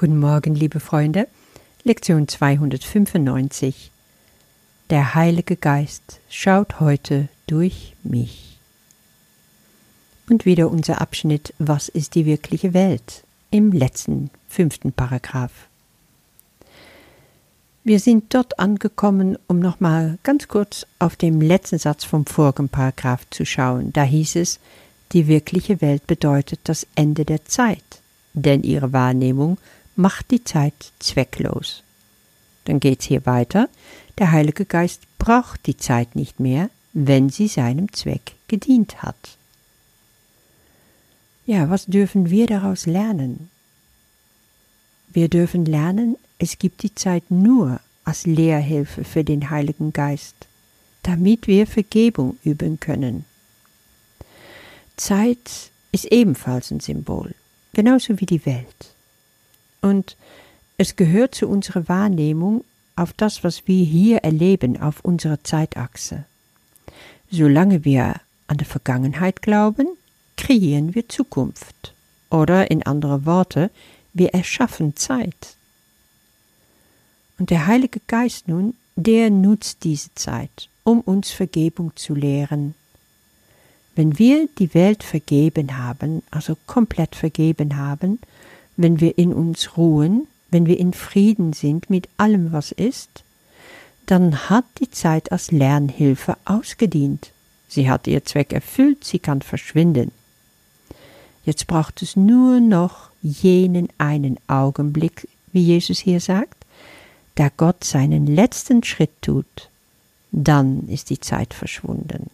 Guten Morgen, liebe Freunde. Lektion 295. Der Heilige Geist schaut heute durch mich. Und wieder unser Abschnitt Was ist die wirkliche Welt? im letzten fünften Paragraph. Wir sind dort angekommen, um nochmal ganz kurz auf den letzten Satz vom vorigen Paragraph zu schauen. Da hieß es, die wirkliche Welt bedeutet das Ende der Zeit, denn ihre Wahrnehmung macht die Zeit zwecklos. Dann geht's hier weiter. Der Heilige Geist braucht die Zeit nicht mehr, wenn sie seinem Zweck gedient hat. Ja, was dürfen wir daraus lernen? Wir dürfen lernen, es gibt die Zeit nur als Lehrhilfe für den Heiligen Geist, damit wir Vergebung üben können. Zeit ist ebenfalls ein Symbol, genauso wie die Welt. Und es gehört zu unserer Wahrnehmung auf das, was wir hier erleben, auf unserer Zeitachse. Solange wir an die Vergangenheit glauben, kreieren wir Zukunft. Oder in andere Worte, wir erschaffen Zeit. Und der Heilige Geist nun, der nutzt diese Zeit, um uns Vergebung zu lehren. Wenn wir die Welt vergeben haben, also komplett vergeben haben, wenn wir in uns ruhen, wenn wir in Frieden sind mit allem, was ist, dann hat die Zeit als Lernhilfe ausgedient. Sie hat ihr Zweck erfüllt, sie kann verschwinden. Jetzt braucht es nur noch jenen einen Augenblick, wie Jesus hier sagt, da Gott seinen letzten Schritt tut, dann ist die Zeit verschwunden.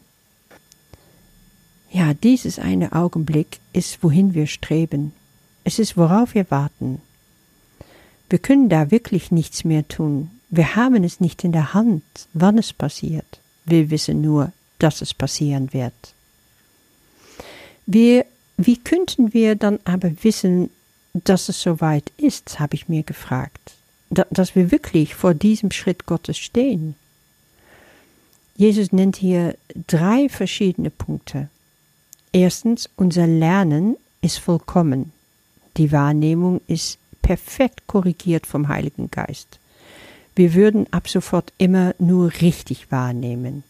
Ja, dieses eine Augenblick ist, wohin wir streben, es ist, worauf wir warten. Wir können da wirklich nichts mehr tun. Wir haben es nicht in der Hand, wann es passiert. Wir wissen nur, dass es passieren wird. Wir, wie könnten wir dann aber wissen, dass es soweit ist, habe ich mir gefragt. Da, dass wir wirklich vor diesem Schritt Gottes stehen. Jesus nennt hier drei verschiedene Punkte. Erstens, unser Lernen ist vollkommen. Die Wahrnehmung ist perfekt korrigiert vom Heiligen Geist. Wir würden ab sofort immer nur richtig wahrnehmen.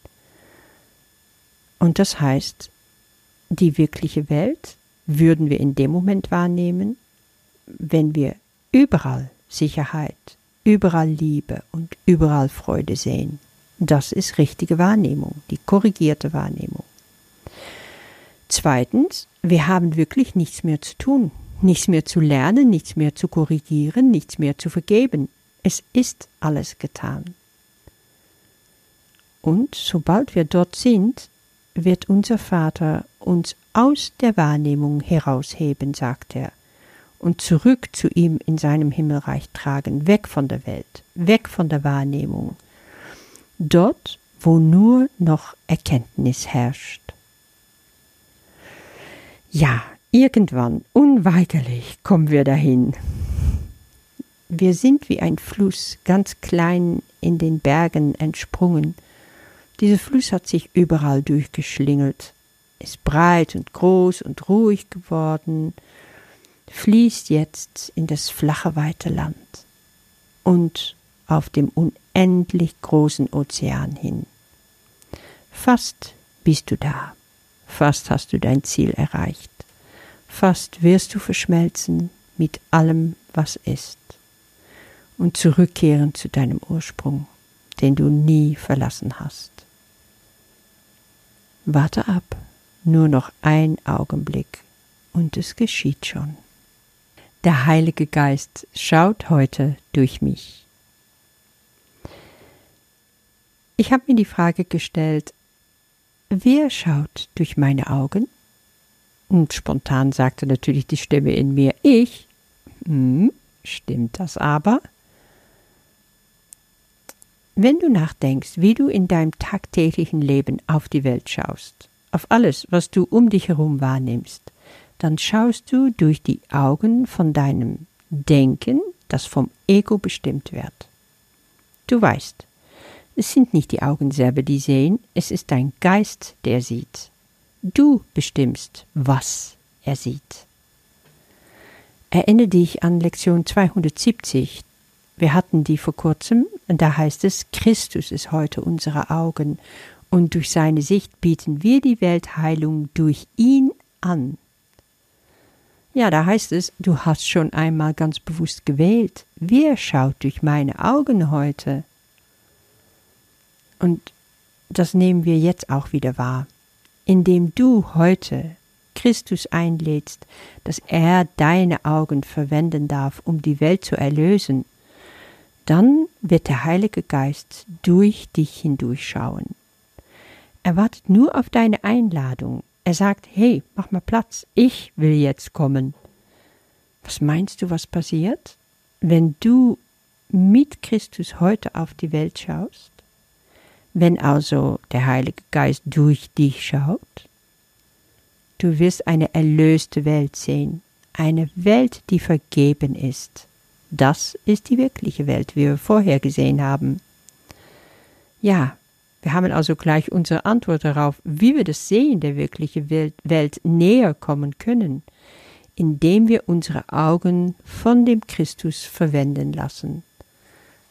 Und das heißt, die wirkliche Welt würden wir in dem Moment wahrnehmen, wenn wir überall Sicherheit, überall Liebe und überall Freude sehen. Das ist richtige Wahrnehmung, die korrigierte Wahrnehmung. Zweitens, wir haben wirklich nichts mehr zu tun nichts mehr zu lernen, nichts mehr zu korrigieren, nichts mehr zu vergeben. Es ist alles getan. Und sobald wir dort sind, wird unser Vater uns aus der Wahrnehmung herausheben, sagt er, und zurück zu ihm in seinem Himmelreich tragen, weg von der Welt, weg von der Wahrnehmung, dort, wo nur noch Erkenntnis herrscht. Ja, Irgendwann, unweigerlich, kommen wir dahin. Wir sind wie ein Fluss, ganz klein in den Bergen entsprungen. Dieser Fluss hat sich überall durchgeschlingelt, ist breit und groß und ruhig geworden, fließt jetzt in das flache weite Land und auf dem unendlich großen Ozean hin. Fast bist du da, fast hast du dein Ziel erreicht fast wirst du verschmelzen mit allem, was ist, und zurückkehren zu deinem Ursprung, den du nie verlassen hast. Warte ab, nur noch ein Augenblick, und es geschieht schon. Der Heilige Geist schaut heute durch mich. Ich habe mir die Frage gestellt, wer schaut durch meine Augen? Und spontan sagte natürlich die Stimme in mir, ich. Hm, stimmt das aber? Wenn du nachdenkst, wie du in deinem tagtäglichen Leben auf die Welt schaust, auf alles, was du um dich herum wahrnimmst, dann schaust du durch die Augen von deinem Denken, das vom Ego bestimmt wird. Du weißt, es sind nicht die Augen selber, die sehen, es ist dein Geist, der sieht. Du bestimmst, was er sieht. Erinnere dich an Lektion 270. Wir hatten die vor kurzem, da heißt es, Christus ist heute unsere Augen, und durch seine Sicht bieten wir die Weltheilung durch ihn an. Ja, da heißt es, du hast schon einmal ganz bewusst gewählt. Wer schaut durch meine Augen heute? Und das nehmen wir jetzt auch wieder wahr. Indem du heute Christus einlädst, dass er deine Augen verwenden darf, um die Welt zu erlösen, dann wird der Heilige Geist durch dich hindurchschauen. Er wartet nur auf deine Einladung. Er sagt, hey, mach mal Platz, ich will jetzt kommen. Was meinst du, was passiert, wenn du mit Christus heute auf die Welt schaust? Wenn also der Heilige Geist durch dich schaut? Du wirst eine erlöste Welt sehen, eine Welt, die vergeben ist. Das ist die wirkliche Welt, wie wir vorher gesehen haben. Ja, wir haben also gleich unsere Antwort darauf, wie wir das Sehen der wirklichen Welt, näher kommen können, indem wir unsere Augen von dem Christus verwenden lassen.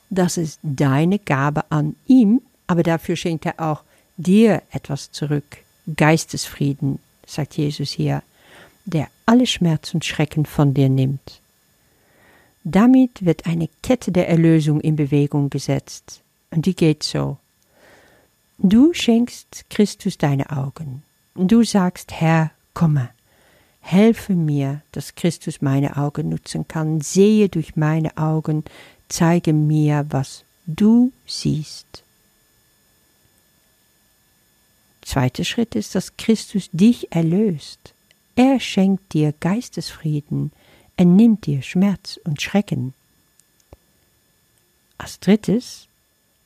Das ist deine Gabe an ihm, aber dafür schenkt er auch dir etwas zurück, Geistesfrieden, sagt Jesus hier, der alle Schmerz und Schrecken von dir nimmt. Damit wird eine Kette der Erlösung in Bewegung gesetzt, und die geht so. Du schenkst Christus deine Augen. Du sagst, Herr, komme, helfe mir, dass Christus meine Augen nutzen kann, sehe durch meine Augen, zeige mir, was du siehst. Zweiter Schritt ist, dass Christus dich erlöst. Er schenkt dir Geistesfrieden, er nimmt dir Schmerz und Schrecken. Als drittes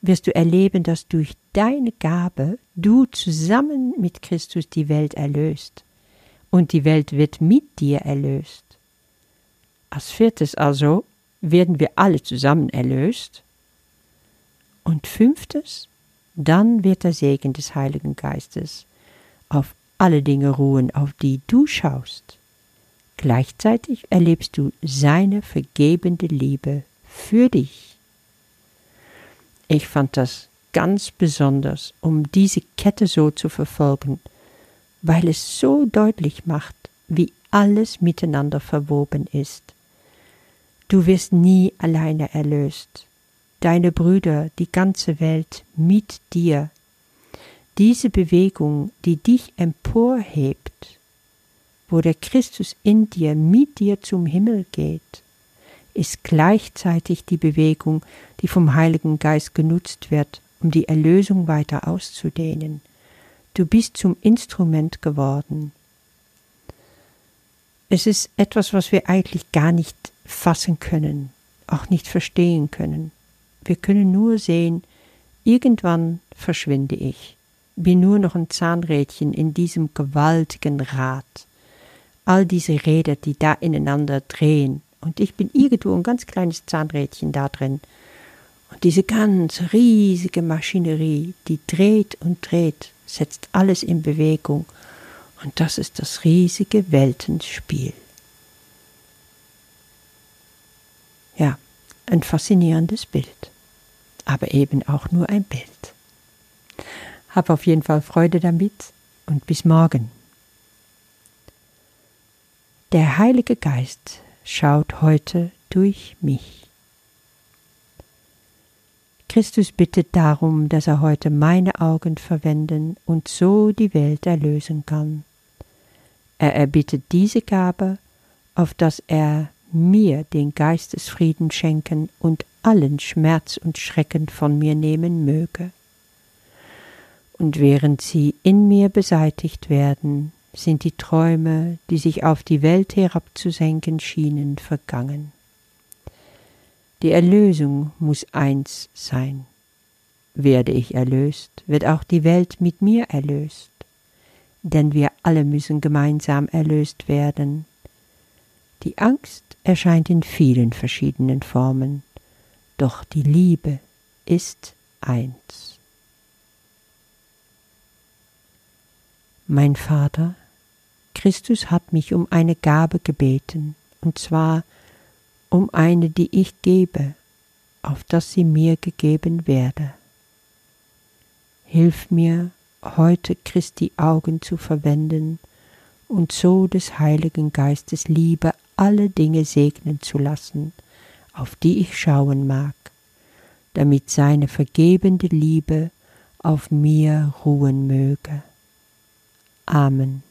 wirst du erleben, dass durch deine Gabe du zusammen mit Christus die Welt erlöst und die Welt wird mit dir erlöst. Als viertes also werden wir alle zusammen erlöst. Und fünftes, dann wird der Segen des Heiligen Geistes auf alle Dinge ruhen, auf die du schaust. Gleichzeitig erlebst du seine vergebende Liebe für dich. Ich fand das ganz besonders, um diese Kette so zu verfolgen, weil es so deutlich macht, wie alles miteinander verwoben ist. Du wirst nie alleine erlöst deine Brüder, die ganze Welt mit dir. Diese Bewegung, die dich emporhebt, wo der Christus in dir mit dir zum Himmel geht, ist gleichzeitig die Bewegung, die vom Heiligen Geist genutzt wird, um die Erlösung weiter auszudehnen. Du bist zum Instrument geworden. Es ist etwas, was wir eigentlich gar nicht fassen können, auch nicht verstehen können. Wir können nur sehen, irgendwann verschwinde ich, bin nur noch ein Zahnrädchen in diesem gewaltigen Rad. All diese Räder, die da ineinander drehen, und ich bin irgendwo ein ganz kleines Zahnrädchen da drin. Und diese ganz riesige Maschinerie, die dreht und dreht, setzt alles in Bewegung. Und das ist das riesige Weltenspiel. Ja, ein faszinierendes Bild, aber eben auch nur ein Bild. Hab auf jeden Fall Freude damit und bis morgen. Der Heilige Geist schaut heute durch mich. Christus bittet darum, dass er heute meine Augen verwenden und so die Welt erlösen kann. Er erbittet diese Gabe, auf dass er mir den Geistesfrieden schenken und allen Schmerz und Schrecken von mir nehmen möge. Und während sie in mir beseitigt werden, sind die Träume, die sich auf die Welt herabzusenken schienen, vergangen. Die Erlösung muss eins sein. Werde ich erlöst, wird auch die Welt mit mir erlöst, denn wir alle müssen gemeinsam erlöst werden. Die Angst erscheint in vielen verschiedenen Formen, doch die Liebe ist eins. Mein Vater, Christus hat mich um eine Gabe gebeten, und zwar um eine, die ich gebe, auf dass sie mir gegeben werde. Hilf mir, heute Christi Augen zu verwenden und so des Heiligen Geistes Liebe alle Dinge segnen zu lassen, auf die ich schauen mag, damit seine vergebende Liebe auf mir ruhen möge. Amen.